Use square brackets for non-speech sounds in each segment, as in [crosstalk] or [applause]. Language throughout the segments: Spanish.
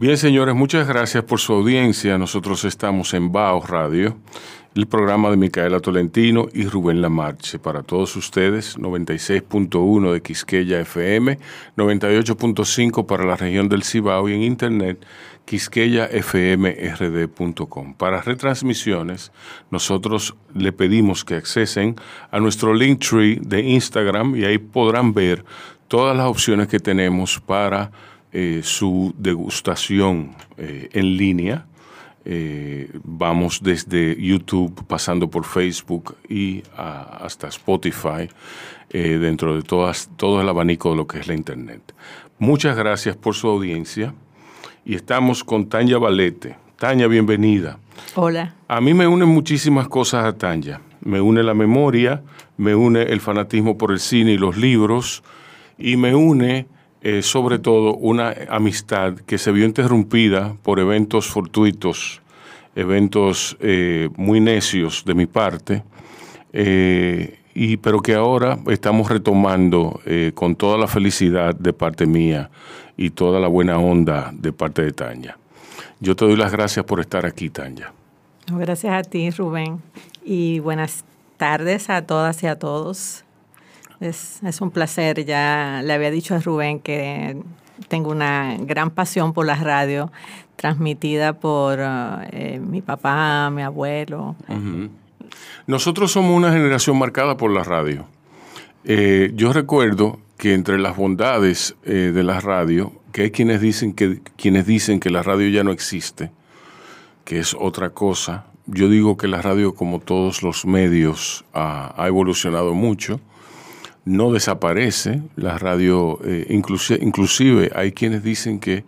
Bien, señores, muchas gracias por su audiencia. Nosotros estamos en Bao Radio, el programa de Micaela Tolentino y Rubén Lamarche. Para todos ustedes, 96.1 de Quisqueya FM, 98.5 para la región del Cibao y en internet quisqueyafmrd.com. Para retransmisiones, nosotros le pedimos que accesen a nuestro link tree de Instagram y ahí podrán ver todas las opciones que tenemos para eh, su degustación eh, en línea. Eh, vamos desde YouTube, pasando por Facebook y hasta Spotify, dentro de todas, todo el abanico de lo que es la Internet. Muchas gracias por su audiencia y estamos con Tanya Valete. Tanya, bienvenida. Hola. A mí me unen muchísimas cosas a Tanya. Me une la memoria, me une el fanatismo por el cine y los libros, y me une eh, sobre todo una amistad que se vio interrumpida por eventos fortuitos, eventos eh, muy necios de mi parte, eh, y, pero que ahora estamos retomando con toda la felicidad de parte mía y toda la buena onda de parte de Tanya. Yo te doy las gracias por estar aquí, Tanya. Gracias a ti, Rubén, y buenas tardes a todas y a todos. Es, un placer. Ya le había dicho a Rubén que tengo una gran pasión por la radio, transmitida por eh, mi papá, mi abuelo. Nosotros somos una generación marcada por la radio. Eh, yo recuerdo que entre las bondades eh, de la radio, que hay quienes dicen que, quienes dicen que la radio ya no existe, que es otra cosa. Yo digo que la radio, como todos los medios, ha evolucionado mucho no desaparece, la radio, eh, inclusive, hay quienes dicen que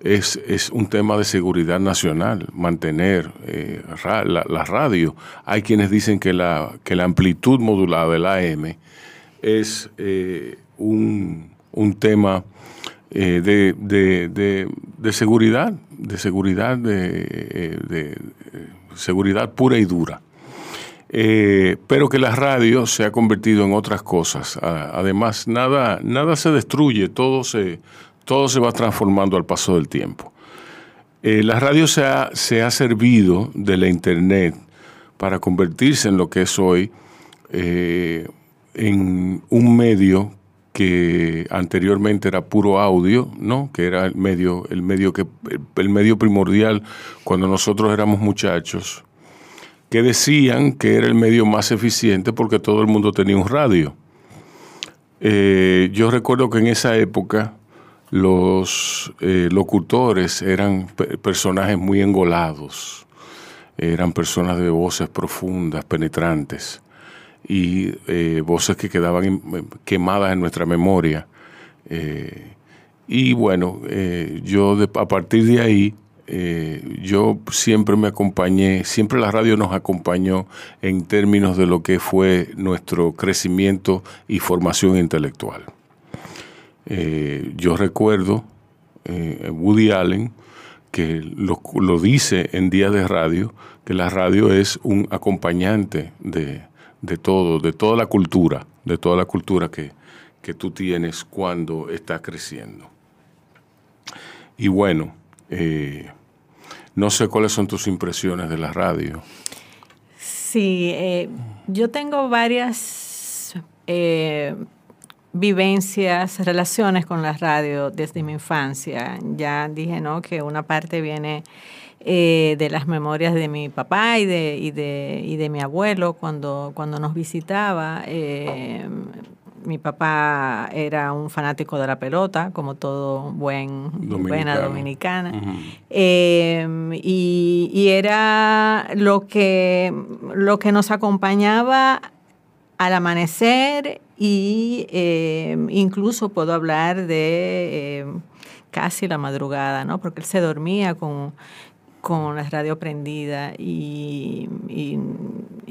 es, un tema de seguridad nacional, mantener eh, la, radio. Hay quienes dicen que la, que la amplitud modulada del AM es eh, un, tema de, de, seguridad, de seguridad, de seguridad pura y dura. Eh, pero que la radio se ha convertido en otras cosas. Además, nada, nada se destruye, todo se, todo se va transformando al paso del tiempo. Eh, la radio se ha, se ha, servido de la Internet para convertirse en lo que es hoy, eh, en un medio que anteriormente era puro audio, ¿no? que era el medio, el medio que, el medio primordial cuando nosotros éramos muchachos que decían que era el medio más eficiente porque todo el mundo tenía un radio. Eh, yo recuerdo que en esa época los eh, locutores eran personajes muy engolados, eran personas de voces profundas, penetrantes, y eh, voces que quedaban quemadas en nuestra memoria. y bueno, yo a partir de ahí eh, yo siempre me acompañé, siempre la radio nos acompañó en términos de lo que fue nuestro crecimiento y formación intelectual. Eh, yo recuerdo eh, Woody Allen que lo, dice en Día de Radio, que la radio es un acompañante de, todo, de toda la cultura, de toda la cultura que, que tú tienes cuando estás creciendo. Y bueno, no sé cuáles son tus impresiones de la radio. Sí, eh, yo tengo varias eh, vivencias, relaciones con la radio desde mi infancia. Ya dije, ¿no? Que una parte viene eh, de las memorias de mi papá y de, y de, y de mi abuelo cuando, cuando nos visitaba mi papá era un fanático de la pelota, como todo buen buena dominicana. Em, y, era lo que, lo que nos acompañaba al amanecer y em, incluso puedo hablar de em, casi la madrugada, ¿no? Porque él se dormía con con la radio prendida y, y,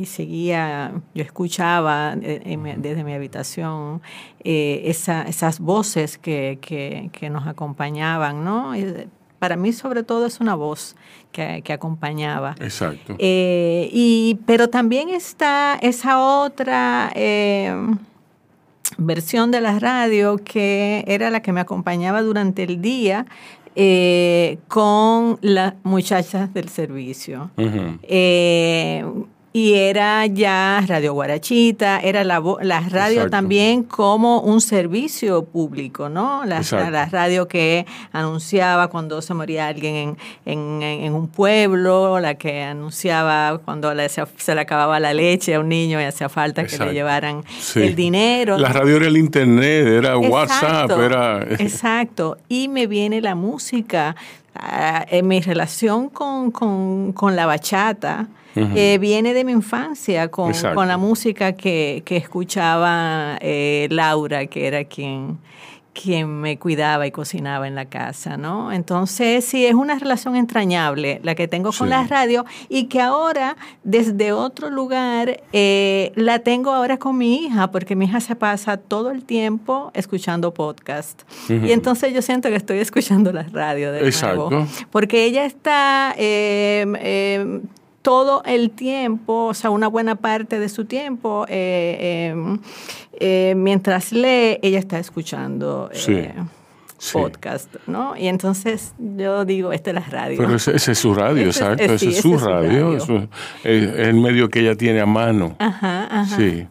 seguía, yo escuchaba desde mi habitación eh, esas voces que, que, nos acompañaban, ¿no? Para mí sobre todo es una voz que, acompañaba. Exacto. Eh, y, pero también está esa otra... Eh, versión de la radio que era la que me acompañaba durante el día con las muchachas del servicio. Y era ya Radio Guarachita, era la, la radio también como un servicio público, ¿no? La, la, radio que anunciaba cuando se moría alguien en, en, un pueblo, la que anunciaba cuando se le acababa la leche a un niño y hacía falta que le llevaran el dinero. La radio era el internet, era WhatsApp, era... Exacto. Y me viene la música en mi relación con, con, con la bachata eh, viene de mi infancia con, la música que, escuchaba eh, Laura, que era quien, quien me cuidaba y cocinaba en la casa, ¿no? Entonces, sí, es una relación entrañable la que tengo con la radio y que ahora, desde otro lugar, eh, la tengo ahora con mi hija, porque mi hija se pasa todo el tiempo escuchando podcast. Y entonces yo siento que estoy escuchando la radio de Exacto. porque ella está todo el tiempo, o sea, una buena parte de su tiempo, eh, em, eh, mientras lee, ella está escuchando. Eh, podcast, ¿no? Y entonces yo digo, esta es la radio. Pero ese, es su radio, exacto, ese, es su radio, es el medio que ella tiene a mano. Ajá, ajá. Sí.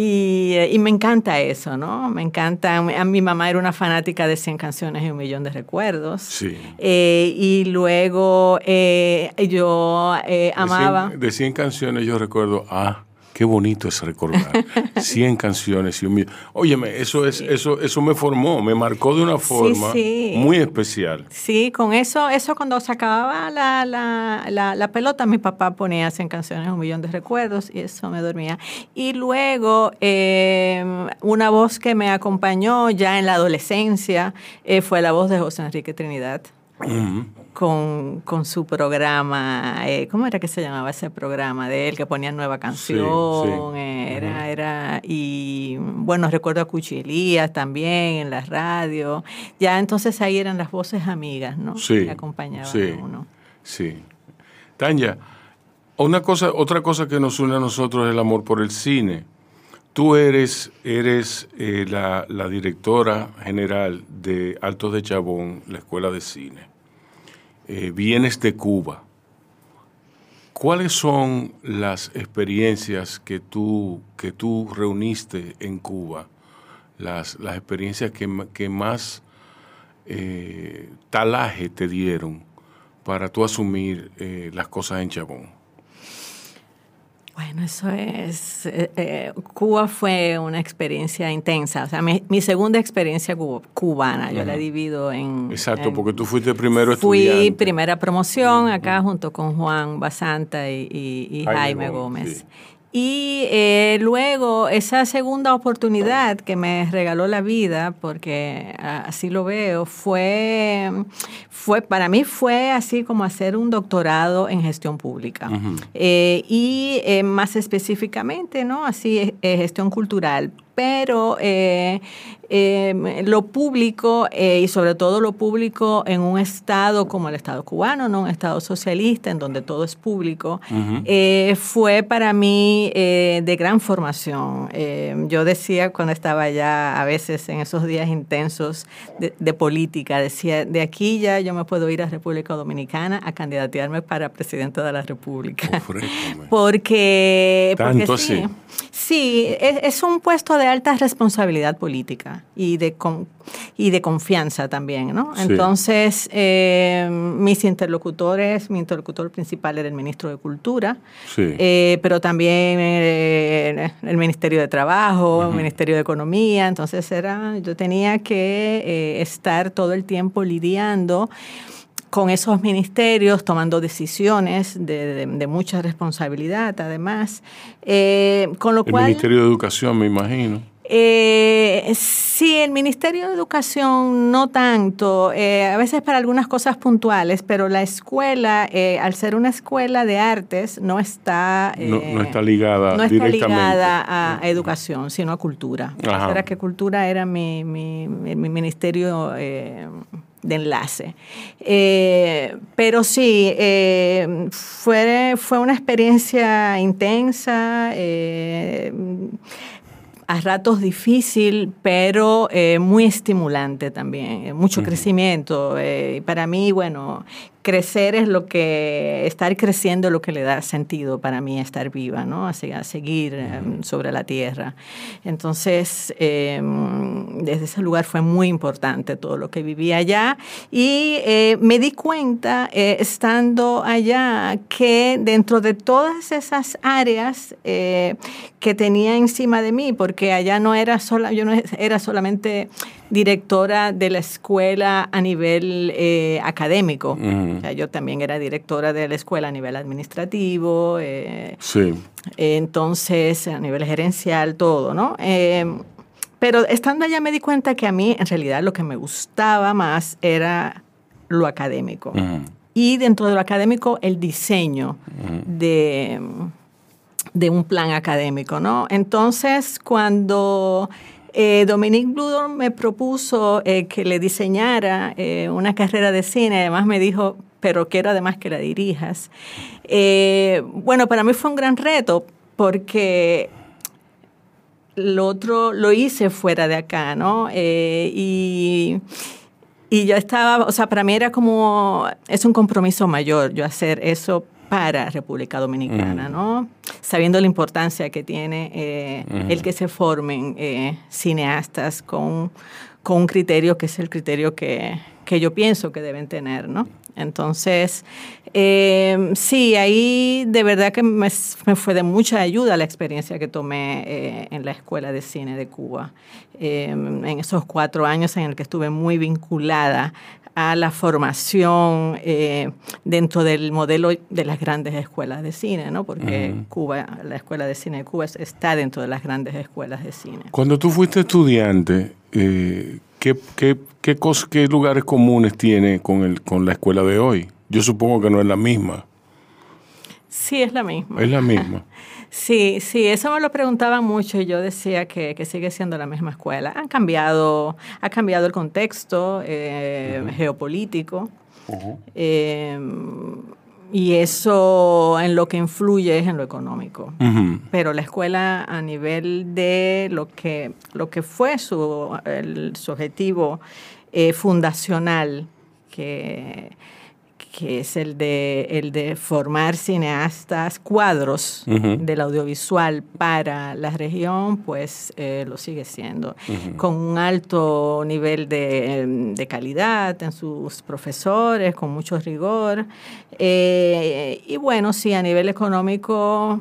Eh, y, me encanta eso, ¿no? Me encanta. A mi mamá era una fanática de 100 canciones y un millón de recuerdos. Sí. Eh, y luego eh, yo amaba. De 100, canciones yo recuerdo, ah, Qué bonito es recordar. [laughs] 100 canciones y un millón. Óyeme, eso, es, eso, eso me formó, me marcó de una forma muy especial. Sí, con eso, eso cuando se acababa la, la, la, pelota, mi papá ponía 100 canciones, un millón de recuerdos y eso me dormía. Y luego, em, una voz que me acompañó ya en la adolescencia eh, fue la voz de José Enrique Trinidad con, con, su programa, eh, ¿cómo era que se llamaba ese programa de él que ponía nueva canción? Era, era, y bueno, recuerdo a Cuchilías también en la radio. Ya entonces ahí eran las voces amigas, ¿no? Sí. Que acompañaban a uno. Sí. Tanya, una cosa, otra cosa que nos une a nosotros es el amor por el cine. Tú eres, eres eh, la, la, directora general de Altos de Chabón, la Escuela de Cine. Eh, vienes de Cuba. ¿Cuáles son las experiencias que tú, que tú reuniste en Cuba? Las, las experiencias que, más eh, talaje te dieron para tú asumir las cosas en Chabón. Bueno, eso es. Eh, eh, Cuba fue una experiencia intensa. O sea, mi, segunda experiencia cubana, yo la divido en. Exacto, porque tú fuiste primero estudiante. Fui primera promoción acá junto con Juan Basanta y, Jaime, Gómez. Y eh, luego esa segunda oportunidad que me regaló la vida, porque así lo veo, fue, fue para mí fue así como hacer un doctorado en gestión pública. Eh, y eh, más específicamente, ¿no? Así, gestión cultural pero eh, em, lo público eh, y sobre todo lo público en un estado como el estado cubano, no un estado socialista en donde todo es público, eh, fue para mí de gran formación. yo decía cuando estaba allá a veces en esos días intensos de, política, decía, de aquí ya yo me puedo ir a República Dominicana a candidatearme para presidente de la República. porque, Tanto sí, sí es, es un puesto de alta responsabilidad política y de, y de confianza también, ¿no? Entonces, eh, mis interlocutores, mi interlocutor principal era el ministro de Cultura, eh, pero también eh, el Ministerio de Trabajo, el Ministerio de Economía, entonces era, yo tenía que estar todo el tiempo lidiando con esos ministerios, tomando decisiones de, mucha responsabilidad, además. con lo el cual, Ministerio de Educación, me imagino. Eh, sí, el Ministerio de Educación no tanto, eh, a veces para algunas cosas puntuales, pero la escuela, eh, al ser una escuela de artes, no está, no, está ligada no está ligada a, educación, sino a cultura. Era que cultura era mi, mi, mi ministerio de enlace. pero sí, fue, fue una experiencia intensa a ratos difícil, pero eh, muy estimulante también, eh, mucho crecimiento. Eh, para mí, bueno, crecer es lo que, estar creciendo es lo que le da sentido para mí estar viva, ¿no? A, a seguir em, sobre la tierra. Entonces, em, desde ese lugar fue muy importante todo lo que viví allá y eh, me di cuenta, eh, estando allá, que dentro de todas esas áreas eh, que tenía encima de mí, porque allá no era sola, yo no era solamente directora de la escuela a nivel académico. O sea, yo también era directora de la escuela a nivel administrativo. Eh, sí. entonces, a nivel gerencial, todo, ¿no? Eh, pero estando allá me di cuenta que a mí, en realidad, lo que me gustaba más era lo académico. Y dentro de lo académico, el diseño de, de un plan académico, ¿no? Entonces, cuando eh, Dominique Bludor me propuso eh, que le diseñara eh, una carrera de cine, además me dijo, pero quiero además que la dirijas. Eh, bueno, para mí fue un gran reto porque lo otro lo hice fuera de acá, ¿no? y, y yo estaba, o sea, para mí era como, es un compromiso mayor yo hacer eso para República Dominicana, ¿no? Sabiendo la importancia que tiene eh, el que se formen eh, cineastas con, con, un criterio que es el criterio que, que, yo pienso que deben tener, ¿no? Entonces, eh, sí, ahí de verdad que me, me, fue de mucha ayuda la experiencia que tomé en la Escuela de Cine de Cuba, en esos cuatro años en el que estuve muy vinculada a la formación eh, dentro del modelo de las grandes escuelas de cine, ¿no? Porque uh -huh. Cuba, la Escuela de Cine de Cuba está dentro de las grandes escuelas de cine. Cuando tú fuiste estudiante, eh, ¿qué, qué, qué, cos, ¿qué, lugares comunes tiene con, el, con la escuela de hoy? Yo supongo que no es la misma. Sí, es la misma. Es la misma. [laughs] Sí, sí, eso me lo preguntaban mucho y yo decía que, que, sigue siendo la misma escuela. Han cambiado, ha cambiado el contexto eh, uh -huh. geopolítico uh -huh. eh, y eso en lo que influye es en lo económico. Uh -huh. Pero la escuela a nivel de lo que, lo que fue su, el, su objetivo eh, fundacional, que que es el de, el de formar cineastas, cuadros uh -huh. del audiovisual para la región, pues eh, lo sigue siendo, uh -huh. con un alto nivel de, de, calidad en sus profesores, con mucho rigor. Eh, y bueno, sí, a nivel económico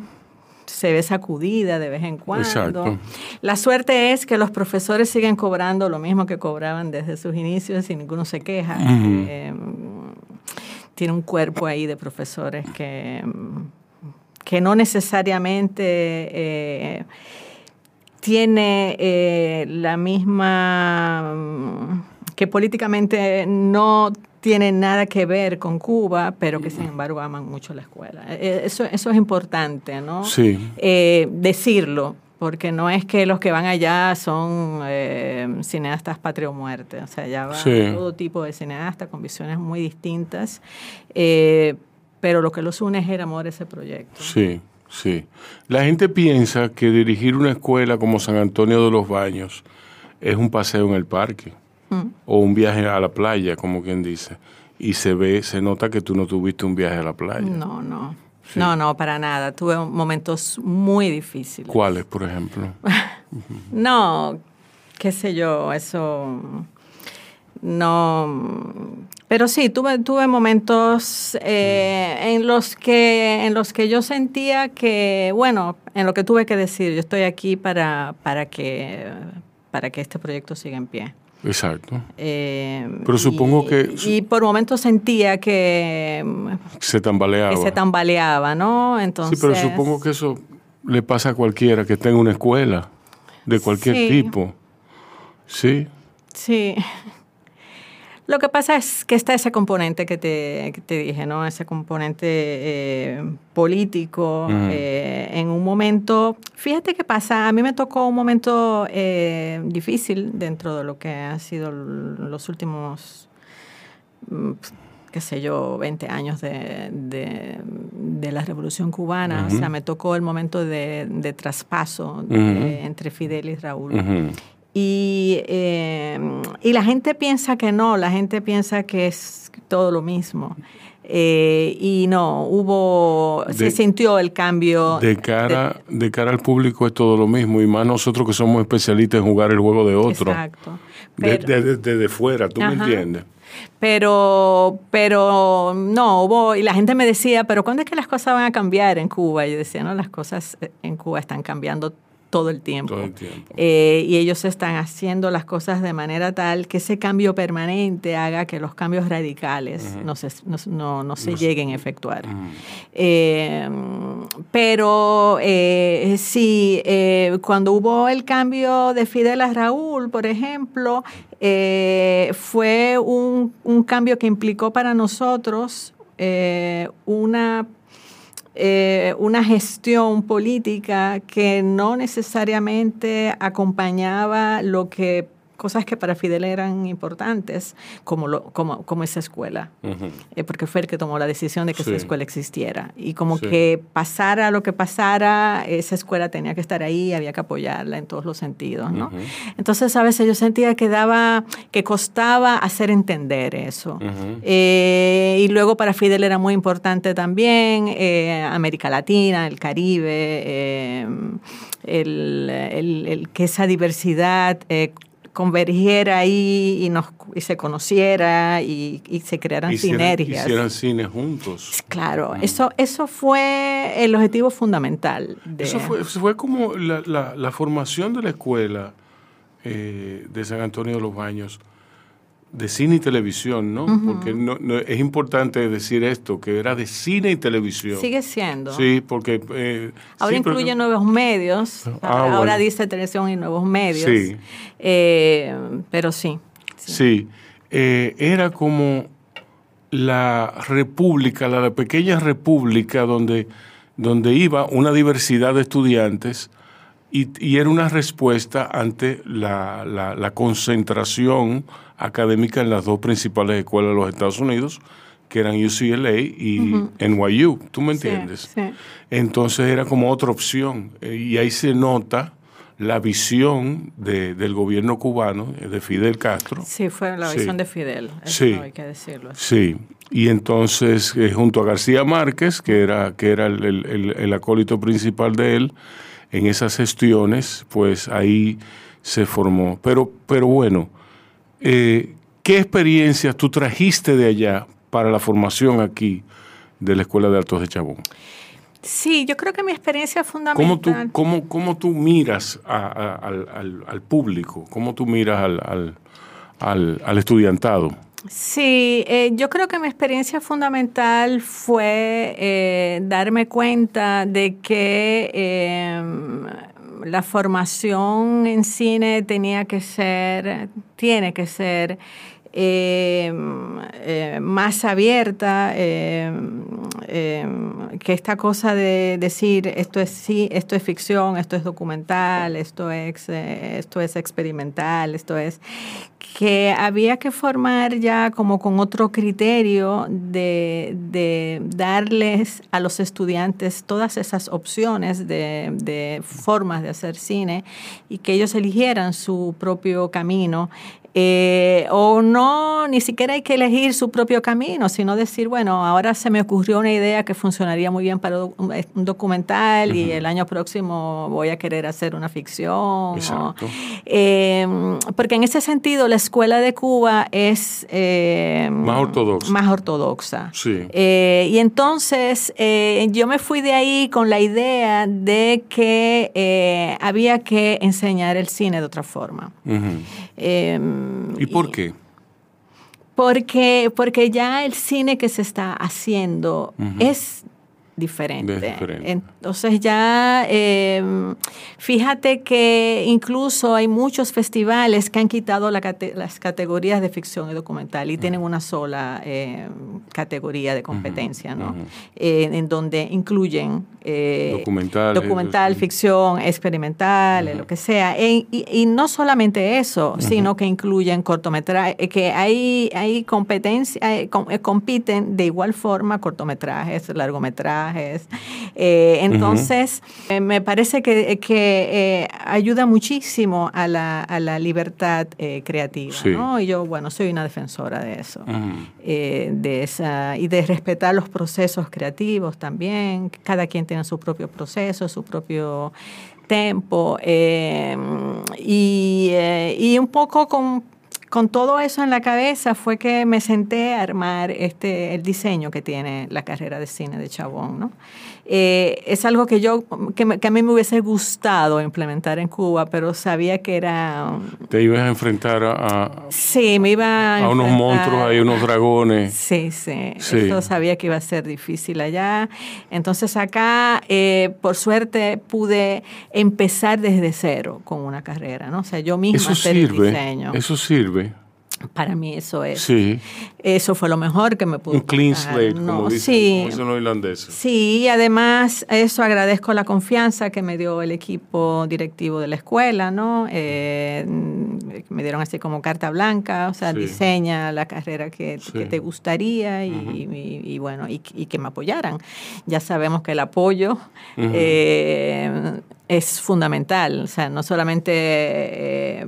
se ve sacudida de vez en cuando. Exacto. La suerte es que los profesores siguen cobrando lo mismo que cobraban desde sus inicios y ninguno se queja. Uh -huh. eh, tiene un cuerpo ahí de profesores que, que no necesariamente eh, tiene eh, la misma, que políticamente no tiene nada que ver con Cuba, pero que sin embargo aman mucho la escuela. Eso, eso es importante, ¿no? Sí. Eh, decirlo, porque no es que los que van allá son eh, cineastas patria o muerte, o sea, allá va sí. todo tipo de cineastas con visiones muy distintas, eh, pero lo que los une es el amor a ese proyecto. Sí, sí. La gente piensa que dirigir una escuela como San Antonio de los Baños es un paseo en el parque mm. o un viaje a la playa, como quien dice, y se ve, se nota que tú no tuviste un viaje a la playa. No, no. Sí. No, no, para nada. Tuve momentos muy difíciles. ¿Cuáles, por ejemplo? [laughs] no, qué sé yo, eso no. Pero sí, tuve, tuve momentos eh, en, los que, en los que yo sentía que, bueno, en lo que tuve que decir, yo estoy aquí para, para, que, para que este proyecto siga en pie. Exacto. Eh, Pero supongo y, que... Y por momentos sentía que... Se tambaleaba. Que se tambaleaba, ¿no? Entonces... Sí, pero supongo que eso le pasa a cualquiera que esté en una escuela, de cualquier sí. tipo. Sí. Sí. Lo que pasa es que está ese componente que te, que te dije, ¿no? Ese componente eh, político. Uh -huh. eh, en un momento, fíjate qué pasa, a mí me tocó un momento eh, difícil dentro de lo que han sido los últimos, mm, qué sé yo, 20 años de, de, de la Revolución Cubana, o sea, me tocó el momento de, traspaso entre Fidel y Raúl. Y, eh, y la gente piensa que no, la gente piensa que es todo lo mismo. Eh, y no, hubo, se sintió el cambio. De cara, de, cara al público es todo lo mismo, y más nosotros que somos especialistas en jugar el juego de otro. Exacto. Desde de, fuera, ¿tú me entiendes? Pero, pero no, hubo, y la gente me decía, pero ¿cuándo es que las cosas van a cambiar en Cuba? Y yo decía, no, las cosas en Cuba están cambiando todo el tiempo. Eh, y ellos están haciendo las cosas de manera tal que ese cambio permanente haga que los cambios radicales no, se, no, se lleguen a efectuar. Eh, pero eh, sí, cuando hubo el cambio de Fidel a Raúl, por ejemplo, fue un, un, cambio que implicó para nosotros una eh, una gestión política que no necesariamente acompañaba lo que cosas que para Fidel eran importantes, como, lo, como, como esa escuela, eh, porque fue el que tomó la decisión de que esa escuela existiera. Y como que pasara lo que pasara, esa escuela tenía que estar ahí, había que apoyarla en todos los sentidos. ¿no? Entonces, a veces yo sentía que daba, que costaba hacer entender eso. Eh, y luego para Fidel era muy importante también eh, América Latina, el Caribe, el, el, que esa diversidad convergiera ahí y, nos, y se conociera y, se crearan sinergias. Hicieran cine juntos. Claro, mm. eso, eso fue el objetivo fundamental. Eso fue, fue como la, la, formación de la escuela eh, de San Antonio de los Baños de cine y televisión, ¿no? Porque no, es importante decir esto, que era de cine y televisión. Sigue siendo. Sí, porque... Eh, ahora incluye nuevos medios, ah, ahora dice televisión y nuevos medios. Sí. Eh, pero sí. Sí, eh, era como la república, la pequeña república donde, donde iba una diversidad de estudiantes y, era una respuesta ante la, la, concentración académica en las dos principales escuelas de los Estados Unidos, que eran UCLA y NYU, ¿tú me entiendes? Entonces era como otra opción. Eh, y ahí se nota la visión de, del gobierno cubano, eh, de Fidel Castro. Sí, fue la visión de Fidel, eso sí, hay que decirlo. Sí, y entonces eh, junto a García Márquez, que era, que era el, el, el acólito principal de él, en esas gestiones, pues ahí se formó. Pero, pero bueno, eh, ¿qué experiencias tú trajiste de allá para la formación aquí de la Escuela de Altos de Chabón? Sí, yo creo que mi experiencia fundamental... ¿Cómo tú, cómo, cómo tú miras al, al, público? ¿Cómo tú miras al, al estudiantado? Sí, eh, yo creo que mi experiencia fundamental fue eh, darme cuenta de que em, la formación en cine tenía que ser, tiene que ser em, eh, más abierta, em, que esta cosa de decir esto es sí, esto es ficción, esto es documental, esto es, esto es experimental, esto es que había que formar ya como con otro criterio de, darles a los estudiantes todas esas opciones de, formas de hacer cine y que ellos eligieran su propio camino. Eh, o no, ni siquiera hay que elegir su propio camino, sino decir, bueno, ahora se me ocurrió una idea que funcionaría muy bien para un documental y el año próximo voy a querer hacer una ficción. Eh, porque en ese sentido, la escuela de Cuba es... Eh, más ortodoxa. Más ortodoxa. Sí. Eh, y entonces eh, yo me fui de ahí con la idea de que había que enseñar el cine de otra forma. ¿Y por qué? Porque, porque ya el cine que se está haciendo es diferente. Entonces ya, em, fíjate que incluso hay muchos festivales que han quitado las categorías de ficción y documental y tienen una sola em, categoría de competencia, ¿no? Eh, en donde incluyen eh, documental, documental ficción, experimental, lo que sea. E, y, no solamente eso, sino que incluyen cortometrajes, eh, que hay, hay competencia, compiten de igual forma cortometrajes, largometrajes, mensajes. Eh, entonces, eh, me parece que, que ayuda muchísimo a la, a la libertad creativa. ¿no? Y yo, bueno, soy una defensora de eso. de esa, y de respetar los procesos creativos también. Cada quien tiene su propio proceso, su propio tempo. y, y un poco con con todo eso en la cabeza fue que me senté a armar este, el diseño que tiene la carrera de cine de Chabón, ¿no? Eh, es algo que yo, que, a mí me hubiese gustado implementar en Cuba, pero sabía que era... Te ibas a enfrentar a... Sí, me iba a... unos monstruos, hay unos dragones. Sí, sí, Eso sabía que iba a ser difícil allá. Entonces acá, eh, por suerte, pude empezar desde cero con una carrera, ¿no? O sea, yo misma hacer el diseño. Eso sirve. Para mí eso es. Sí. Eso fue lo mejor que me pudo Un clean slate, como, dicen, sí, como dicen los irlandeses. Sí, y además eso agradezco la confianza que me dio el equipo directivo de la escuela, ¿no? Eh, me dieron así como carta blanca, o sea, diseña la carrera que, te gustaría y, bueno, y, que me apoyaran. Ya sabemos que el apoyo eh, es fundamental, o sea, no solamente... Eh,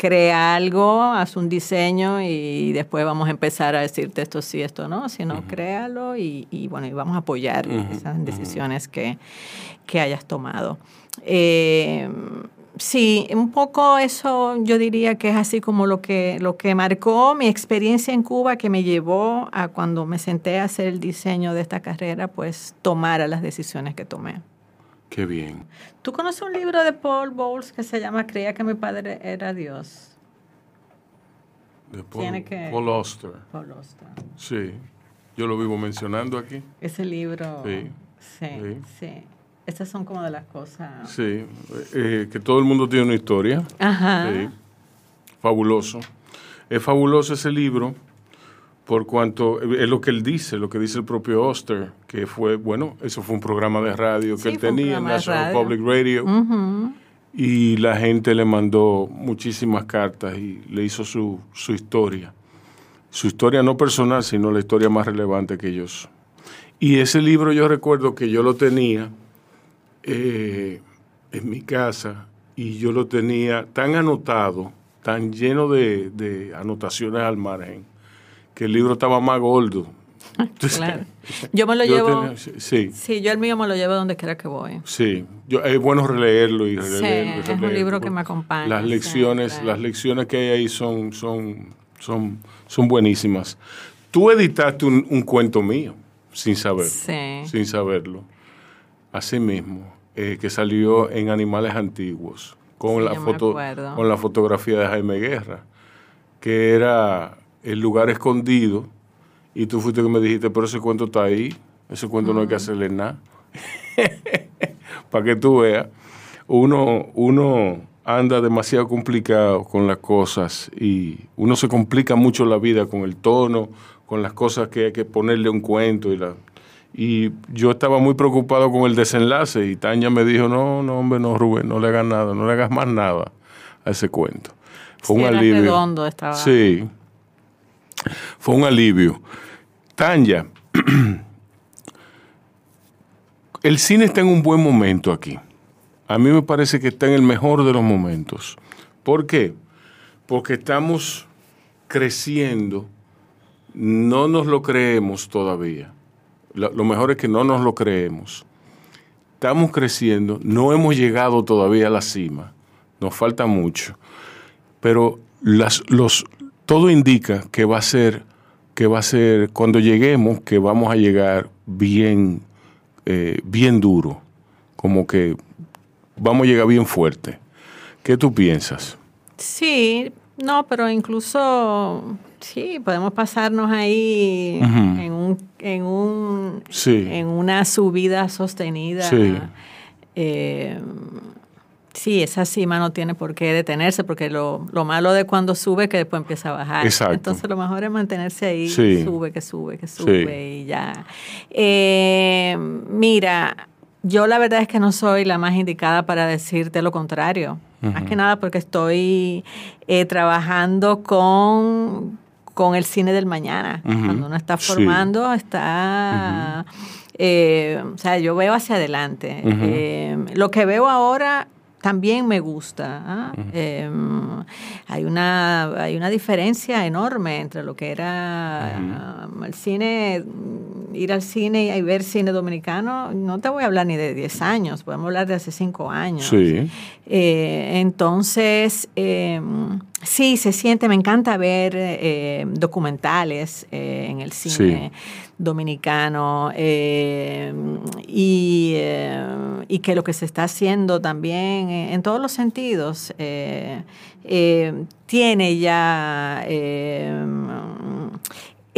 crea algo, haz un diseño y después vamos a empezar a decirte esto sí, esto no, sino créalo y, bueno, y vamos a apoyar esas decisiones que, hayas tomado. Eh, sí, un poco eso yo diría que es así como lo que, lo que marcó mi experiencia en Cuba que me llevó a cuando me senté a hacer el diseño de esta carrera, pues tomar las decisiones que tomé. Qué bien. ¿Tú conoces un libro de Paul Bowles que se llama Creía que mi padre era Dios? De Paul, Paul Auster. Paul Auster. Sí. Yo lo vivo mencionando aquí. Ese libro. Sí. Sí. sí. Estas son como de las cosas. Sí. Eh, que todo el mundo tiene una historia. Ajá. Sí. Fabuloso. Es fabuloso ese libro por cuanto es lo que él dice, lo que dice el propio Oster, que fue, bueno, eso fue un programa de radio que él tenía, National Public Radio, y la gente le mandó muchísimas cartas y le hizo su, su historia. Su historia no personal, sino la historia más relevante que ellos. Y ese libro yo recuerdo que yo lo tenía eh, en mi casa y yo lo tenía tan anotado, tan lleno de anotaciones al margen, que el libro estaba más gordo. [laughs] claro. [laughs] Yo me lo llevo. sí. Sí, yo el mío me lo llevo donde quiera que voy. Sí, yo, es bueno releerlo y releerlo. Sí, es un libro que me acompaña. Las lecciones, las lecciones que hay ahí son, son, son, son buenísimas. Tú editaste un, cuento mío sin saberlo. Sí. Sin saberlo. Así mismo, eh, que salió en Animales Antiguos con la foto, con la fotografía de Jaime Guerra, que era el lugar escondido y tú fuiste que me dijiste, pero ese cuento está ahí, ese cuento no hay que hacerle nada. [laughs] Para que tú veas, uno, uno anda demasiado complicado con las cosas y uno se complica mucho la vida con el tono, con las cosas que hay que ponerle un cuento y la, y yo estaba muy preocupado con el desenlace y Tania me dijo, no, no, hombre, no, Rubén, no le hagas nada, no le hagas más nada a ese cuento. Fue un alivio. Redondo estaba. Sí, fue un alivio. Tanya, [clears throat] el cine está en un buen momento aquí. A mí me parece que está en el mejor de los momentos. ¿Por qué? Porque estamos creciendo, no nos lo creemos todavía. Lo, mejor es que no nos lo creemos. Estamos creciendo, no hemos llegado todavía a la cima, nos falta mucho, pero las, los, todo indica que va a ser, que va a ser, cuando lleguemos, que vamos a llegar bien, eh, bien duro, como que vamos a llegar bien fuerte. ¿Qué tú piensas? Sí, no, pero incluso sí, podemos pasarnos ahí en un, en un en una subida sostenida. Sí. Eh, Sí, esa cima no tiene por qué detenerse, porque lo, malo de cuando sube es que después empieza a bajar. Entonces lo mejor es mantenerse ahí, sube, que sube, que sube y ya. Eh, mira, yo la verdad es que no soy la más indicada para decirte lo contrario. Más que nada porque estoy eh, trabajando con con el cine del mañana. Cuando uno está formando, está... Eh, o sea, yo veo hacia adelante. Eh, lo que veo ahora también me gusta. ¿ah? Em, hay, una, hay una diferencia enorme entre lo que era el cine, ir al cine y ver cine dominicano. No te voy a hablar ni de 10 años, podemos hablar de hace 5 años. Sí. Eh, entonces, em, sí, se siente, me encanta ver eh, documentales eh, en el cine. dominicano y, y, que lo que se está haciendo también en todos los sentidos tiene ya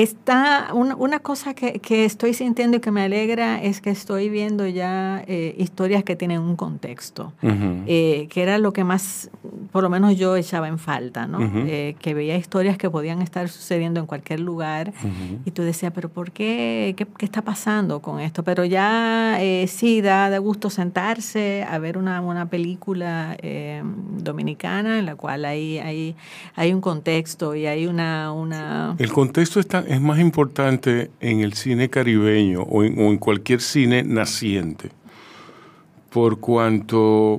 Está una, cosa que, estoy sintiendo y que me alegra es que estoy viendo ya eh, historias que tienen un contexto, eh, que era lo que más, por lo menos yo echaba en falta, ¿no? Eh, que veía historias que podían estar sucediendo en cualquier lugar y tú decías, pero ¿por qué? qué? está pasando con esto? Pero ya sí, da, de gusto sentarse a ver una, una película dominicana en la cual hay, hay, hay un contexto y hay una... una... El contexto está es más importante en el cine caribeño o en, cualquier cine naciente, por cuanto,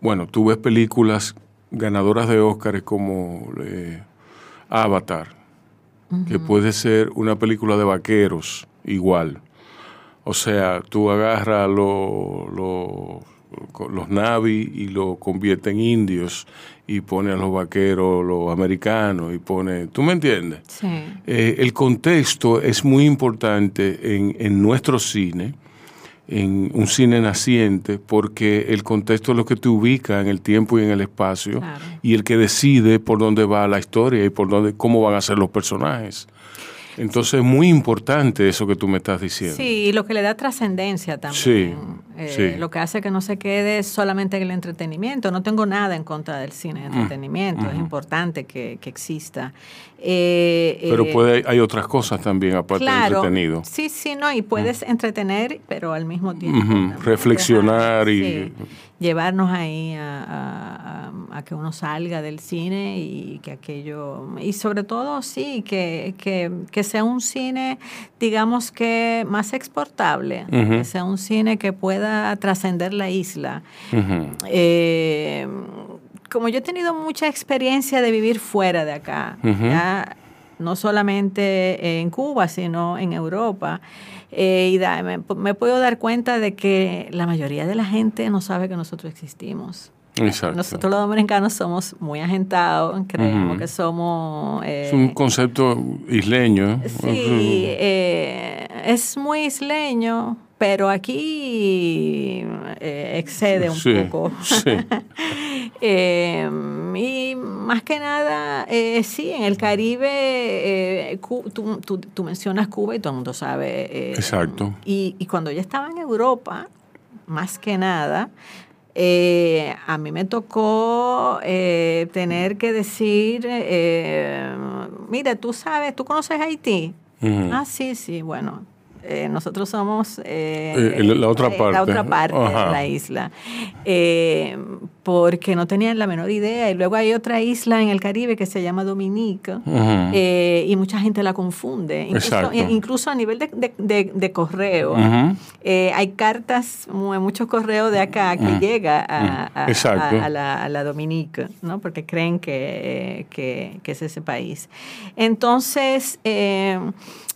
bueno, tú ves películas ganadoras de Óscar como eh, Avatar, que puede ser una película de vaqueros igual. O sea, tú agarras lo, los Navi y lo convierte en indios y pone a los vaqueros, los americanos, y pone, ¿tú me entiendes? Sí. Eh, el contexto es muy importante en, en, nuestro cine, en un cine naciente, porque el contexto es lo que te ubica en el tiempo y en el espacio, y el que decide por dónde va la historia y por dónde, cómo van a ser los personajes. Entonces es muy importante eso que tú me estás diciendo. Sí, y lo que le da trascendencia también. Sí, eh, Lo que hace que no se quede solamente en el entretenimiento. No tengo nada en contra del cine de mm, entretenimiento. Es importante que, exista. Eh, pero eh, puede, hay otras cosas también aparte del entretenido. Sí, sí, no. Y puedes entretener, pero al mismo tiempo. Reflexionar y llevarnos ahí a, que uno salga del cine y que aquello, y sobre todo sí, que, sea un cine, digamos que más exportable, que sea un cine que pueda trascender la isla. Eh, como yo he tenido mucha experiencia de vivir fuera de acá, no solamente en Cuba, sino en Europa, eh, y me, puedo dar cuenta de que la mayoría de la gente no sabe que nosotros existimos. Exacto. Nosotros los dominicanos somos muy agentados, creemos que somos... es un eh, concepto isleño. Sí, eh, es muy isleño, pero aquí excede un poco. Sí. [laughs] y más que nada, eh, sí, en el Caribe, eh, tú, mencionas Cuba y todo el mundo sabe. Eh, Exacto. Y, y, cuando yo estaba en Europa, más que nada, a mí me tocó tener que decir, mira, tú sabes, tú conoces Haití. Ah, sí, sí, bueno, eh, nosotros somos eh, eh, la otra parte, la otra parte de la isla, porque no tenían la menor idea. Y luego hay otra isla en el Caribe que se llama Dominica y mucha gente la confunde, incluso, a nivel de, correo. hay cartas, muchos correos de acá que llega a, la, a, Dominica, ¿no? porque creen que, que, que es ese país. Entonces,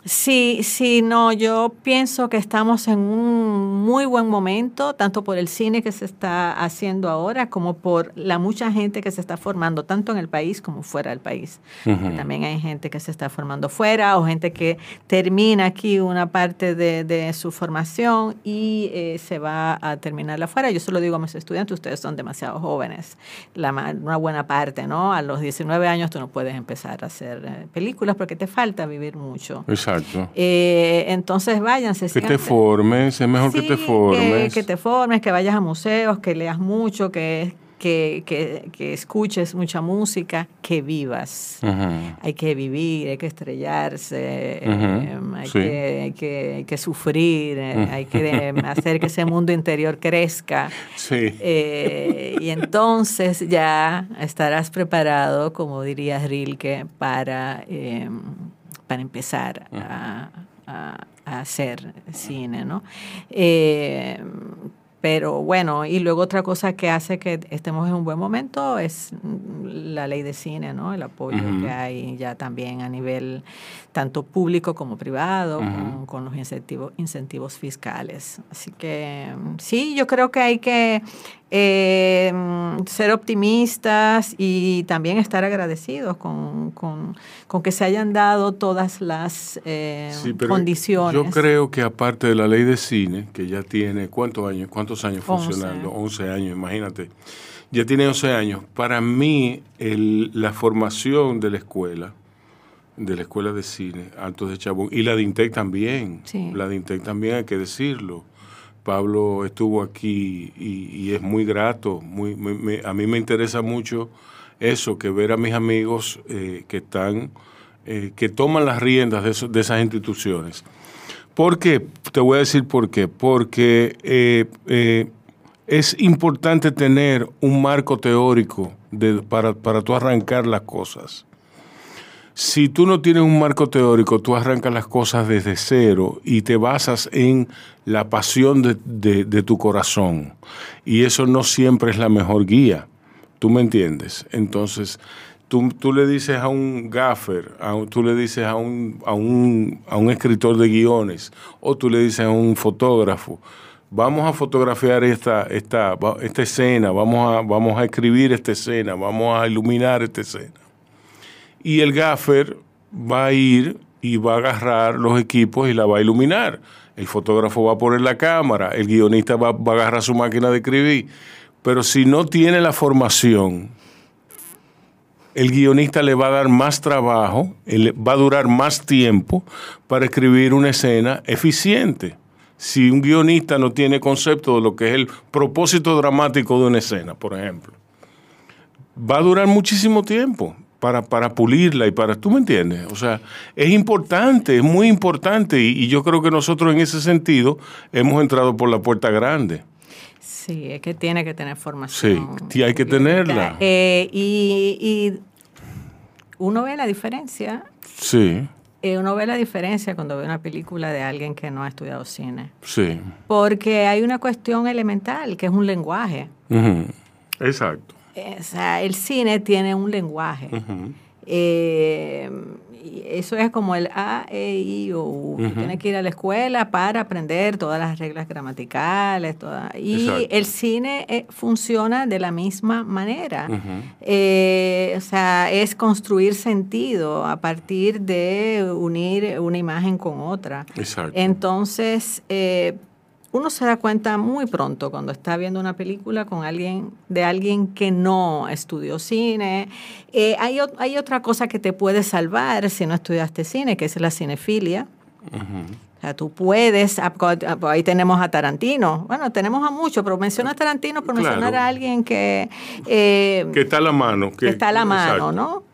Sí, sí, no, yo pienso que estamos en un muy buen momento, tanto por el cine que se está haciendo ahora, como por la mucha gente que se está formando, tanto en el país como fuera del país. También hay gente que se está formando fuera o gente que termina aquí una parte de, su formación y eh, se va a terminarla afuera. Yo solo digo a mis estudiantes, ustedes son demasiado jóvenes, la, una buena parte, ¿no? A los 19 años tú no puedes empezar a hacer eh, películas porque te falta vivir mucho. Exacto. Eh, entonces váyanse. Que te formes, es mejor que te formes. Que, te formes, que vayas a museos, que leas mucho, que, que, que, escuches mucha música, que vivas. Hay que vivir, hay que estrellarse, eh, hay, hay que, hay que sufrir, eh, hay que [laughs] hacer que ese mundo interior crezca. Sí. Eh, y entonces ya estarás preparado, como diría Rilke, para, em, para empezar a, hacer cine, ¿no? Eh, pero bueno, y luego otra cosa que hace que estemos en un buen momento es la ley de cine, ¿no? El apoyo que hay ya también a nivel tanto público como privado, con, los incentivos, incentivos fiscales. Así que sí, yo creo que hay que eh, ser optimistas y también estar agradecidos con, que se hayan dado todas las eh, condiciones. Yo creo que aparte de la ley de cine, que ya tiene cuántos años, cuántos años funcionando, 11 años, imagínate, ya tiene 11 años. Para mí, la formación de la escuela, de la escuela de cine, Altos de Chabón, y la de Intec también, la de Intec también hay que decirlo Pablo estuvo aquí y, es muy grato. Muy, a mí me interesa mucho eso, que ver a mis amigos eh, que están, eh, que toman las riendas de, esas instituciones. ¿Por qué? Te voy a decir por qué. Porque eh, es importante tener un marco teórico para, para arrancar las cosas. Si tú no tienes un marco teórico, tú arrancas las cosas desde cero y te basas en la pasión de, tu corazón. Y eso no siempre es la mejor guía. ¿Tú me entiendes? Entonces, tú, tú le dices a un gaffer, a tú le dices a un, a, un, a un escritor de guiones, o tú le dices a un fotógrafo, vamos a fotografiar esta, esta, esta escena, vamos a, vamos a escribir esta escena, vamos a iluminar esta escena y el gaffer va a ir y va a agarrar los equipos y la va a iluminar. El fotógrafo va a poner la cámara, el guionista va, a agarrar su máquina de escribir. Pero si no tiene la formación, el guionista le va a dar más trabajo, va a durar más tiempo para escribir una escena eficiente. Si un guionista no tiene concepto de lo que es el propósito dramático de una escena, por ejemplo, va a durar muchísimo tiempo para, para pulirla y para, ¿tú me entiendes? O sea, es importante, es muy importante y, yo creo que nosotros en ese sentido hemos entrado por la puerta grande. Sí, es que tiene que tener formación. Sí, hay que tenerla. Eh, y, uno ve la diferencia. Sí. Eh, uno ve la diferencia cuando ve una película de alguien que no ha estudiado cine. Sí. Porque hay una cuestión elemental, que es un lenguaje. Exacto o sea, el cine tiene un lenguaje. Eh, eso es como el A, E, I, O, U. Tienes que ir a la escuela para aprender todas las reglas gramaticales. Y el cine eh, funciona de la misma manera. Eh, o sea, es construir sentido a partir de unir una imagen con otra. Exacto. Entonces, uno se da cuenta muy pronto cuando está viendo una película con alguien de alguien que no estudió cine. Eh, hay, hay, otra cosa que te puede salvar si no estudiaste cine, que es la cinefilia. O sea, tú puedes, ah, ah, ahí tenemos a Tarantino. Bueno, tenemos a muchos, pero menciona a Tarantino por mencionar a alguien que... Eh, que está a la mano. Que, está a la mano, ¿no?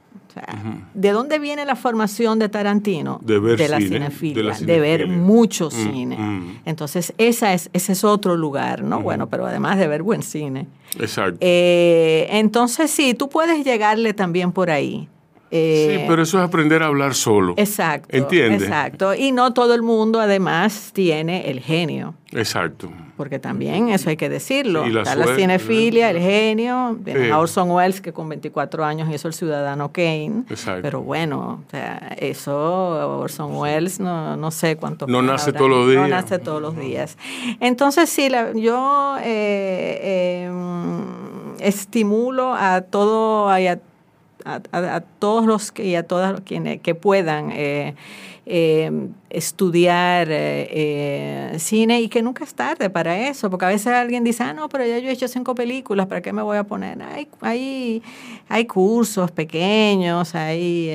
¿De dónde viene la formación de Tarantino? De ver la cinefilia, de, ver mucho mm, cine. Mm. Entonces, esa es, ese es otro lugar, ¿no? Bueno, pero además de ver buen cine. Exacto. Eh, entonces, sí, tú puedes llegarle también por ahí. Eh, sí, pero eso es aprender a hablar solo. Exacto. ¿Entiendes? Exacto. Y no todo el mundo, además, tiene el genio. Exacto. Porque también eso hay que decirlo. la Está la cinefilia, el genio. Orson Welles, que con 24 años hizo el ciudadano Kane. Exacto. Pero bueno, o sea, eso, Orson Welles, no, no sé cuánto. No nace todos los días. No nace todos los días. Entonces, sí, yo eh, em, estimulo a todo, a, a, todos los que, y a todas quienes que puedan. Eh, eh, estudiar eh, eh, cine y que nunca es tarde para eso, porque a veces alguien dice, ah, no, pero ya yo he hecho cinco películas, ¿para qué me voy a poner? Hay, hay, hay cursos pequeños, hay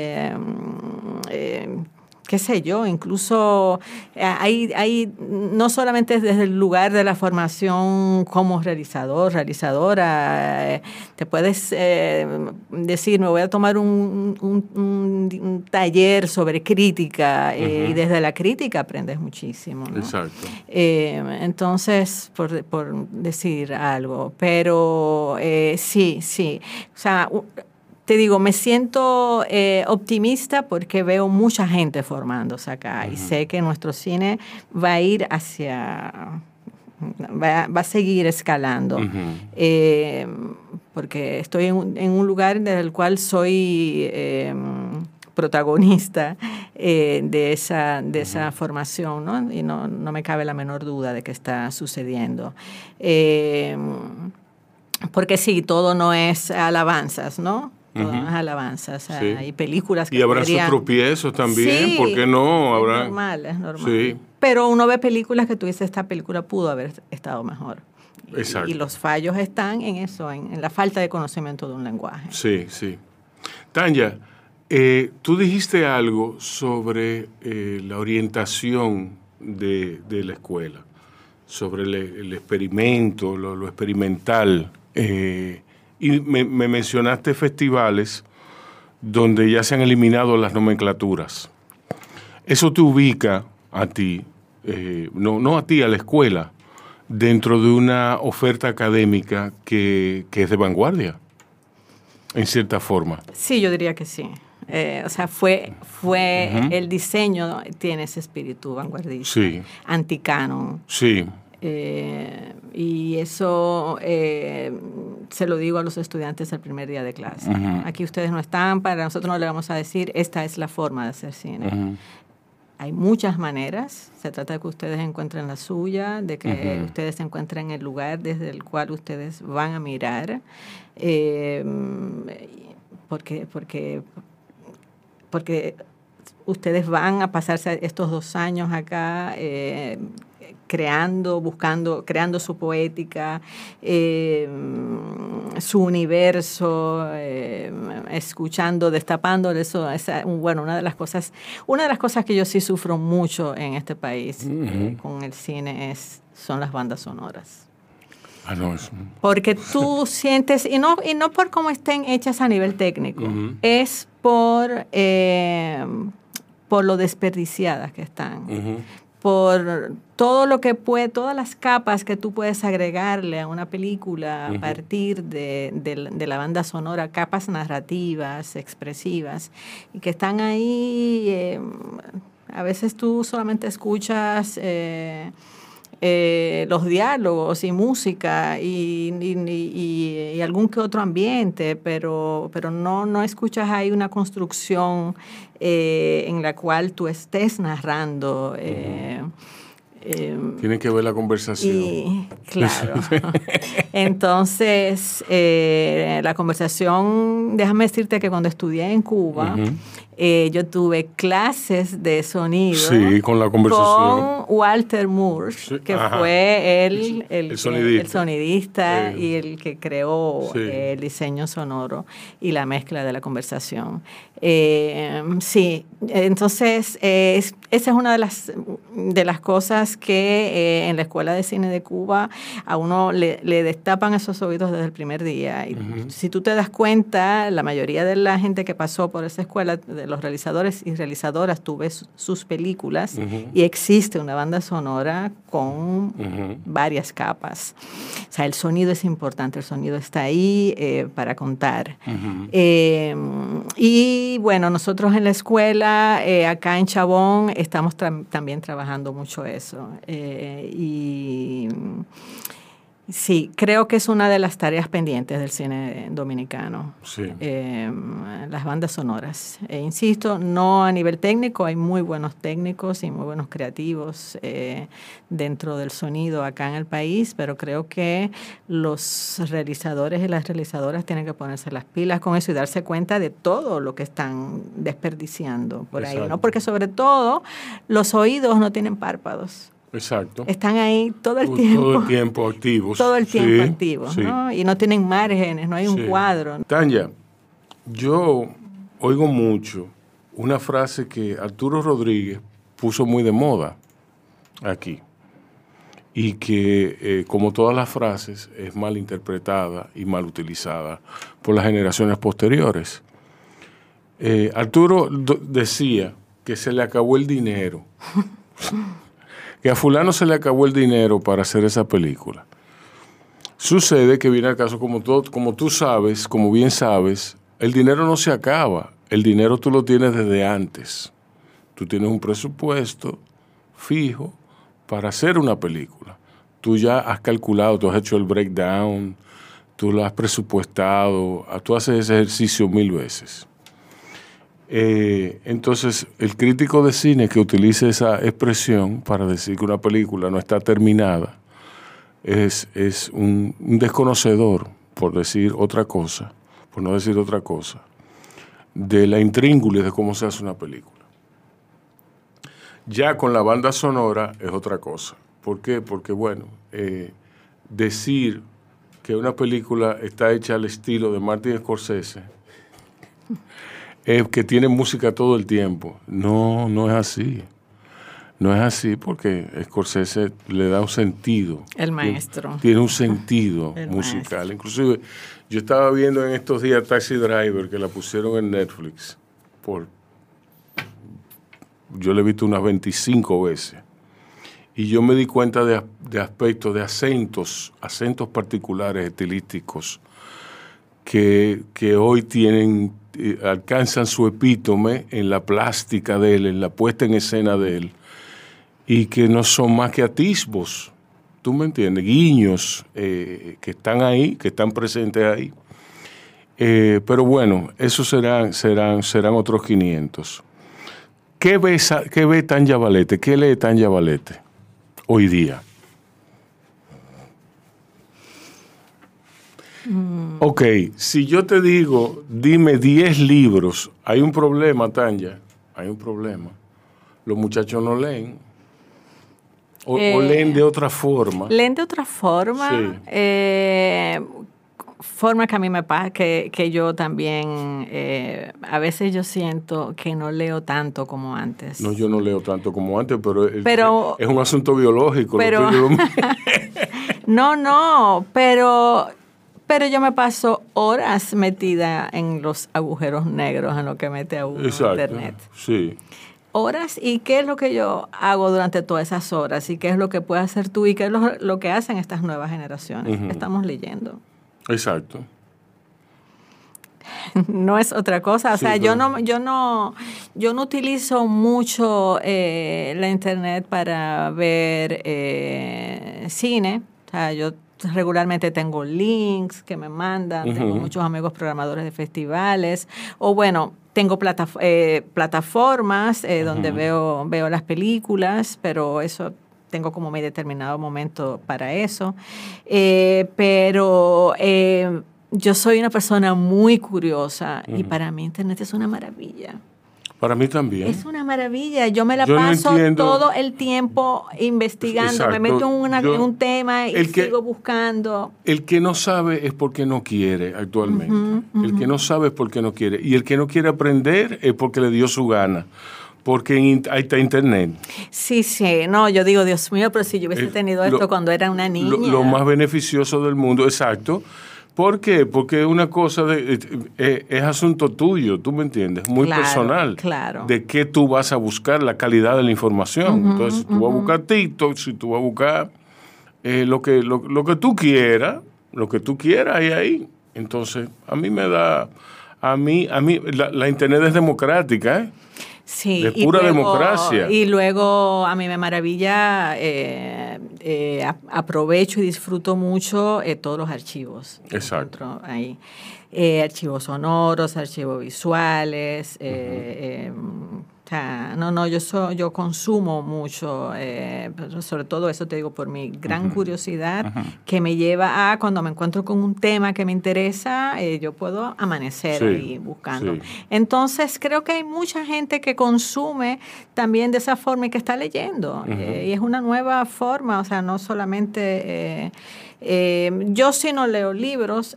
qué sé yo, incluso eh, hay, hay, no solamente desde el lugar de la formación como realizador, realizadora, eh, te puedes eh, decir, me voy a tomar un, un, taller sobre crítica y desde la crítica aprendes muchísimo. Exacto. entonces, por, por, decir algo, pero sí, sí, o sea, te digo, me siento eh, optimista porque veo mucha gente formándose acá y sé que nuestro cine va a ir hacia, va, a seguir escalando. Eh, porque estoy en un, lugar en el cual soy em, protagonista eh, de, esa, de esa formación, ¿no? Y no, no, me cabe la menor duda de que está sucediendo. Porque sí, todo no es alabanzas, ¿no? Todas alabanzas. Hay películas que. Y habrá sus tropiezos también, ¿por qué no? Habrá... Es normal, es normal. Pero uno ve películas que tú dices, esta película pudo haber estado mejor. Exacto. Y, los fallos están en eso, en, la falta de conocimiento de un lenguaje. Sí, sí. Tanya, eh, tú dijiste algo sobre eh, la orientación de, la escuela, sobre el, experimento, lo, experimental. Eh, y me, mencionaste festivales donde ya se han eliminado las nomenclaturas. Eso te ubica a ti, eh, no, no a ti, a la escuela, dentro de una oferta académica que, es de vanguardia, en cierta forma. Sí, yo diría que sí. Eh, o sea, fue, fue el diseño, tiene ese espíritu vanguardista, sí. anticano. Sí. Eh, y eso eh, se lo digo a los estudiantes el primer día de clase. Aquí ustedes no están, para nosotros no le vamos a decir, esta es la forma de hacer cine. Hay muchas maneras, se trata de que ustedes encuentren la suya, de que ustedes encuentren el lugar desde el cual ustedes van a mirar, eh, porque, porque, porque ustedes van a pasarse estos dos años acá creando, buscando, creando su poética, eh, su universo, eh, escuchando, destapando eso. Esa, bueno, una de las cosas, una de las cosas que yo sí sufro mucho en este país eh, con el cine es son las bandas sonoras. Ah, no, Porque tú sientes, y no, y no por cómo estén hechas a nivel técnico, es por, por lo desperdiciadas que están por todo lo que puede, todas las capas que tú puedes agregarle a una película a partir de, la banda sonora, capas narrativas, expresivas, y que están ahí, eh, a veces tú solamente escuchas... Eh, eh, los diálogos y música y, y, algún que otro ambiente, pero, pero no, no escuchas ahí una construcción eh, en la cual tú estés narrando. Eh, Tienen que ver la conversación. claro. [laughs] Entonces, la conversación, déjame decirte que cuando estudié en Cuba, eh, yo tuve clases de sonido sí, con, la conversación. con Walter Moore, que fue el, el, sonidista, y el que creó el diseño sonoro y la mezcla de la conversación. Eh, sí, entonces esa es una de las, de las cosas que eh, en la Escuela de Cine de Cuba a uno le, destapan esos oídos desde el primer día. Y Si tú te das cuenta, la mayoría de la gente que pasó por esa escuela, de los realizadores y realizadoras, tú ves sus películas y existe una banda sonora con varias capas. O sea, el sonido es importante, el sonido está ahí eh, para contar. y y bueno, nosotros en la escuela, eh, acá en Chabón, estamos también trabajando mucho eso. Eh, y Sí, creo que es una de las tareas pendientes del cine dominicano. Sí. Em, las bandas sonoras. E insisto, no a nivel técnico, hay muy buenos técnicos y muy buenos creativos eh, dentro del sonido acá en el país, pero creo que los realizadores y las realizadoras tienen que ponerse las pilas con eso y darse cuenta de todo lo que están desperdiciando por ahí, ¿no? Porque sobre todo los oídos no tienen párpados. Exacto. Están ahí todo el tiempo. Todo el tiempo activos. [laughs] Todo el tiempo activos, ¿no? Y no tienen márgenes, no hay un cuadro. Tanya, yo oigo mucho una frase que Arturo Rodríguez puso muy de moda aquí y que, eh, como todas las frases, es mal interpretada y mal utilizada por las generaciones posteriores. Eh, Arturo decía que se le acabó el dinero, [laughs] que a fulano se le acabó el dinero para hacer esa película. Sucede que viene al caso, como, todo, como tú sabes, como bien sabes, el dinero no se acaba, el dinero tú lo tienes desde antes. Tú tienes un presupuesto fijo para hacer una película. Tú ya has calculado, tú has hecho el breakdown, tú lo has presupuestado, tú haces ese ejercicio mil veces. Eh, entonces, el crítico de cine que utilice esa expresión para decir que una película no está terminada es, es un, desconocedor, por decir otra cosa, por no decir otra cosa, de la intríngulis de cómo se hace una película. Ya con la banda sonora es otra cosa. ¿Por qué? Porque, bueno, eh, decir que una película está hecha al estilo de Martin Scorsese es que tiene música todo el tiempo. No, no es así. No es así porque Scorsese le da un sentido. El maestro. Tiene, un sentido [laughs] musical. Inclusive, yo estaba viendo en estos días Taxi Driver, que la pusieron en Netflix. Por, yo la he visto unas 25 veces. Y yo me di cuenta de, de aspectos, de acentos, acentos particulares estilísticos que, que hoy tienen alcanzan su epítome en la plástica de él, en la puesta en escena de él, y que no son más que atisbos, tú me entiendes, guiños eh, que están ahí, que están presentes ahí. Eh, pero bueno, esos serán, serán, serán otros 500. ¿Qué ve, ¿Qué ve Tanya Valete? ¿Qué lee Tanya Valete hoy día? Mm. Ok, si yo te digo, dime 10 libros, hay un problema, Tanya, hay un problema. Los muchachos no leen. O, eh, leen de otra forma. Leen de otra forma. Sí. Eh, forma que a mí me pasa, que, que yo también, eh, a veces yo siento que no leo tanto como antes. No, yo no leo tanto como antes, pero, pero es un asunto biológico. Pero, [laughs] [laughs] no, no, pero pero yo me paso horas metida en los agujeros negros, en lo que mete a uno internet. Sí. Horas, ¿y qué es lo que yo hago durante todas esas horas? ¿Y qué es lo que puedes hacer tú? ¿Y qué es lo, que hacen estas nuevas generaciones? Estamos leyendo. Exacto. [laughs] no es otra cosa. O sea, yo no, yo no, yo no utilizo mucho eh, la internet para ver eh, cine. O sea, yo regularmente tengo links que me mandan, tengo muchos amigos programadores de festivales, o bueno, tengo eh, plataformas eh, donde veo, veo las películas, pero eso tengo como mi determinado momento para eso. Eh, pero yo soy una persona muy curiosa y para mí Internet es una maravilla. Para mí también. Es una maravilla. Yo me la paso todo el tiempo investigando. Me meto en, un tema y sigo buscando. El que no sabe es porque no quiere actualmente. El que no sabe es porque no quiere. Y el que no quiere aprender es porque le dio su gana. Porque ahí está internet. Sí, sí. No, yo digo, Dios mío, pero si yo hubiese tenido esto cuando era una niña. lo más beneficioso del mundo, exacto ¿Por qué? Porque una cosa de, eh, eh, es asunto tuyo, tú me entiendes, muy personal. Claro. De qué tú vas a buscar, la calidad de la información. Entonces, si tú vas a buscar TikTok, si tú vas a buscar eh, lo, que, lo, que tú quieras, lo que tú quieras, ahí, ahí. Entonces, a mí me da, a mí, a mí, la, la internet es democrática, ¿eh? Sí, de pura democracia. Y luego a mí me maravilla, eh, eh, aprovecho y disfruto mucho eh, todos los archivos. Exacto. Ahí. archivos sonoros, archivos visuales, no, no, yo, so, yo consumo mucho, eh, sobre todo eso te digo por mi gran curiosidad que me lleva a cuando me encuentro con un tema que me interesa, eh, yo puedo amanecer ahí buscando. Entonces creo que hay mucha gente que consume también de esa forma y que está leyendo. Eh, y es una nueva forma, o sea, no solamente... yo sí no leo libros,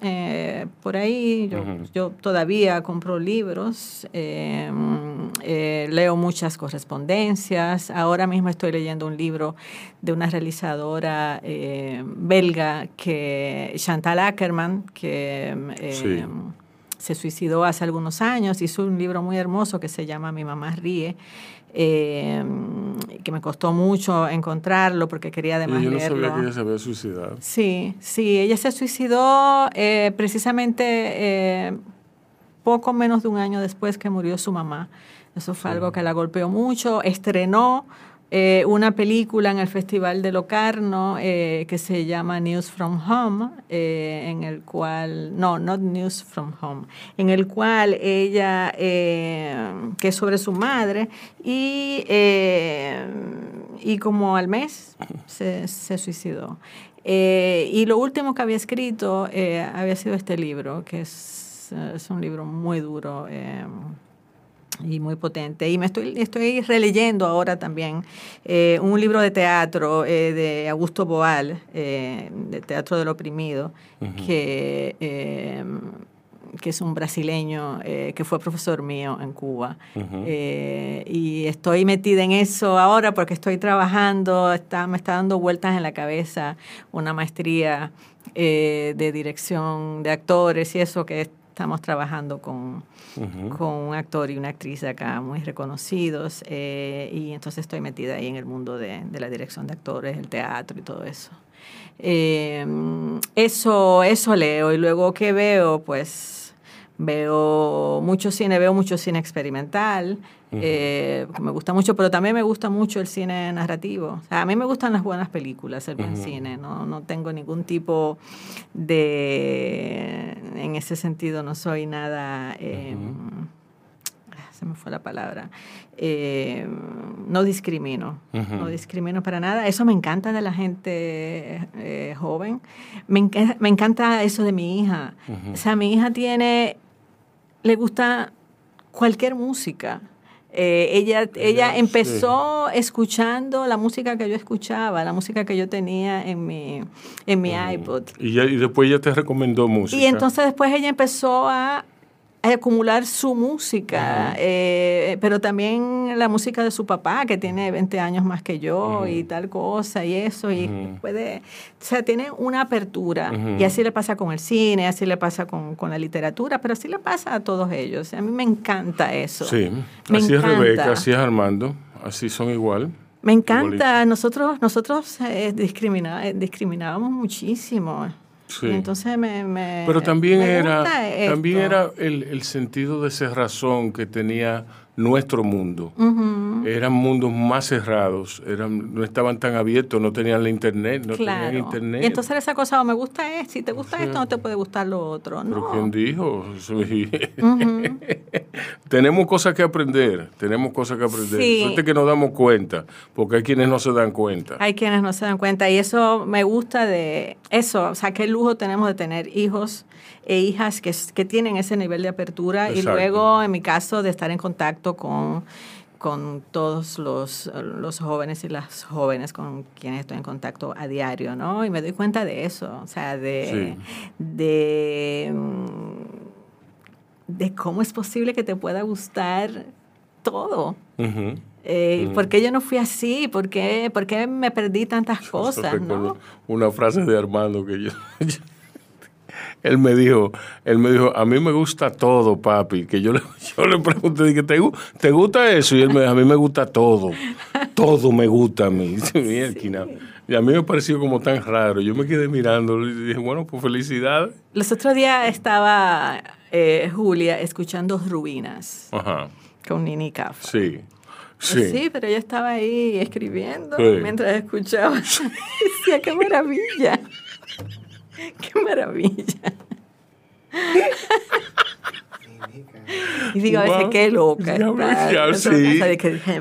por ahí yo, yo, todavía compro libros, eh, leo muchas correspondencias. Ahora mismo estoy leyendo un libro de una realizadora eh, belga, que Chantal Ackerman, que eh, se suicidó hace algunos años. Hizo un libro muy hermoso que se llama Mi mamá ríe. que me costó mucho encontrarlo porque quería además yo no leerlo. sabía que ella se había suicidado. Sí, sí, ella se suicidó precisamente poco menos de un año después que murió su mamá. Eso fue algo que la golpeó mucho. Estrenó eh, una película en el Festival de Locarno eh, que se llama News from Home, eh, en el cual, no, not News from Home, en el cual ella, que es sobre su madre, y, y como al mes se, se suicidó. y lo último que había escrito había sido este libro, que es, es un libro muy duro y muy potente. Y me estoy, estoy releyendo ahora también eh, un libro de teatro eh, de Augusto Boal, eh, de Teatro del Oprimido, que, que es un brasileño que fue profesor mío en Cuba. y estoy metida en eso ahora porque estoy trabajando, está, me está dando vueltas en la cabeza una maestría de dirección de actores y eso que estamos trabajando con con un actor y una actriz acá muy reconocidos eh, y entonces estoy metida ahí en el mundo de, la dirección de actores, el teatro y todo eso. Eh, eso, eso leo y luego que veo, pues veo mucho cine, veo mucho cine experimental, eh, que me gusta mucho, pero también me gusta mucho el cine narrativo. a mí me gustan las buenas películas, el buen cine, ¿no? no tengo ningún tipo de... En ese sentido no soy nada... Em, se me fue la palabra. Em, no discrimino, no discrimino para nada. Eso me encanta de la gente eh, joven. Me, me, encanta eso de mi hija. O sea, mi hija tiene, le gusta cualquier música. Eh, ella, ella empezó escuchando la música que yo escuchaba, la música que yo tenía en mi, en mi iPod. Y, y después ella te recomendó música. Y entonces después ella empezó a acumular su música, eh, pero también la música de su papá, que tiene 20 años más que yo y tal cosa y eso, y puede, o sea, tiene una apertura, y así le pasa con el cine, así le pasa con, con, la literatura, pero así le pasa a todos ellos. A mí me encanta eso. Sí, así es Rebeca, así es Armando, así son igual. Me encanta, nosotros, nosotros eh, discriminábamos muchísimo entonces me, Pero también era, también era el, el, sentido de cerrazón que tenía nuestro mundo. Eran mundos más cerrados, eran, no estaban tan abiertos, no tenían la internet, no tenían internet. Y entonces esa cosa, me gusta esto, si te gusta esto, no te puede gustar lo otro. ¿Pero quién dijo? [laughs] tenemos cosas que aprender, tenemos cosas que aprender. Sí. que nos damos cuenta, porque hay quienes no se dan cuenta. Hay quienes no se dan cuenta, y eso me gusta de eso, o sea, qué lujo tenemos de tener hijos e hijas que, que tienen ese nivel de apertura y luego, en mi caso, de estar en contacto con con todos los, los, jóvenes y las jóvenes con quienes estoy en contacto a diario, ¿no? Y me doy cuenta de eso, o sea, de, de, mm, de, cómo es posible que te pueda gustar todo. Eh, ¿Por qué yo no fui así? ¿Por qué, ¿Por qué me perdí tantas [laughs] cosas? ¿no? Una frase de Armando que yo, [laughs] él me dijo, él me dijo, a mí me gusta todo, papi. Que yo le, [laughs] yo le pregunté, dije, ¿te, ¿te gusta eso? Y él me dijo, a mí me gusta todo. Todo me gusta a mí. [laughs] Y a mí me pareció como tan raro. Yo me quedé mirando y dije, bueno, pues felicidad. Los otros días estaba eh, Julia escuchando Ruinas con Nini Cafra. Sí. Sí. sí. pero ella estaba ahí escribiendo mientras escuchaba. [laughs] Decía, qué maravilla. [laughs] Qué maravilla. Y digo a veces, qué loca está. sí.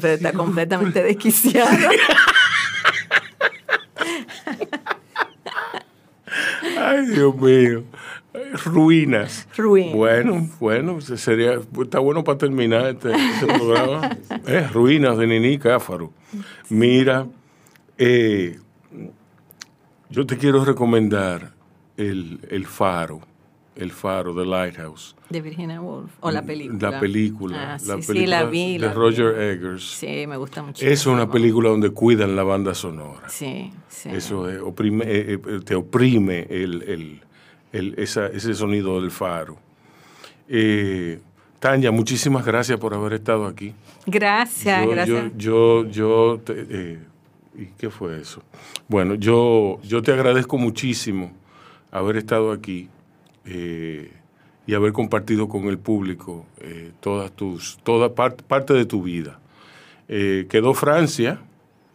pero está completamente desquiciada. [laughs] Ay, Dios mío. Ruinas. Ruinas. Bueno, bueno, sería, está bueno para terminar este, este programa. [laughs] Eh, ruinas de Nini Cáfaro. Mira, eh, yo te quiero recomendar el, Faro. El Faro, The Lighthouse. De Virginia Woolf. O la película. La película. Ah, la sí, película sí, la vi. de vi. Roger Eggers. Sí, me gusta mucho. Es una película donde cuidan la banda sonora. Sí, sí. Eso es, oprime- eh, eh, te oprime el, el- el- esa- ese sonido del faro. Eh, Tania, muchísimas gracias por haber estado aquí. Gracias, yo, gracias. Yo, yo, yo te- eh, ¿y qué fue eso? Bueno, yo, yo te agradezco muchísimo haber estado aquí eh, y haber compartido con el público eh, todas tus, toda parte, parte de tu vida. Eh, quedó Francia,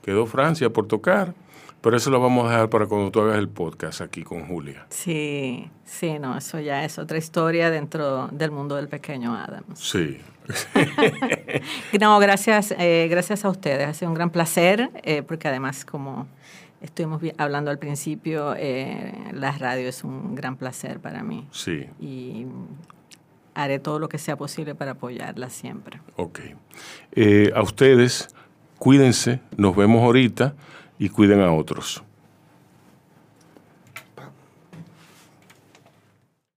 quedó Francia por tocar, pero eso lo vamos a dejar para cuando tú hagas el podcast aquí con Julia. Sí, sí, no, eso ya es otra historia dentro del mundo del pequeño Adams. Sí. [laughs] No, gracias, eh, gracias a ustedes. Ha sido un gran placer, eh, porque además, como estuvimos vi- hablando al principio, eh, la radio es un gran placer para mí. Sí, Y haré todo lo que sea posible para apoyarla siempre. ok. Eh, a ustedes, cuídense, nos vemos ahorita y cuiden a otros.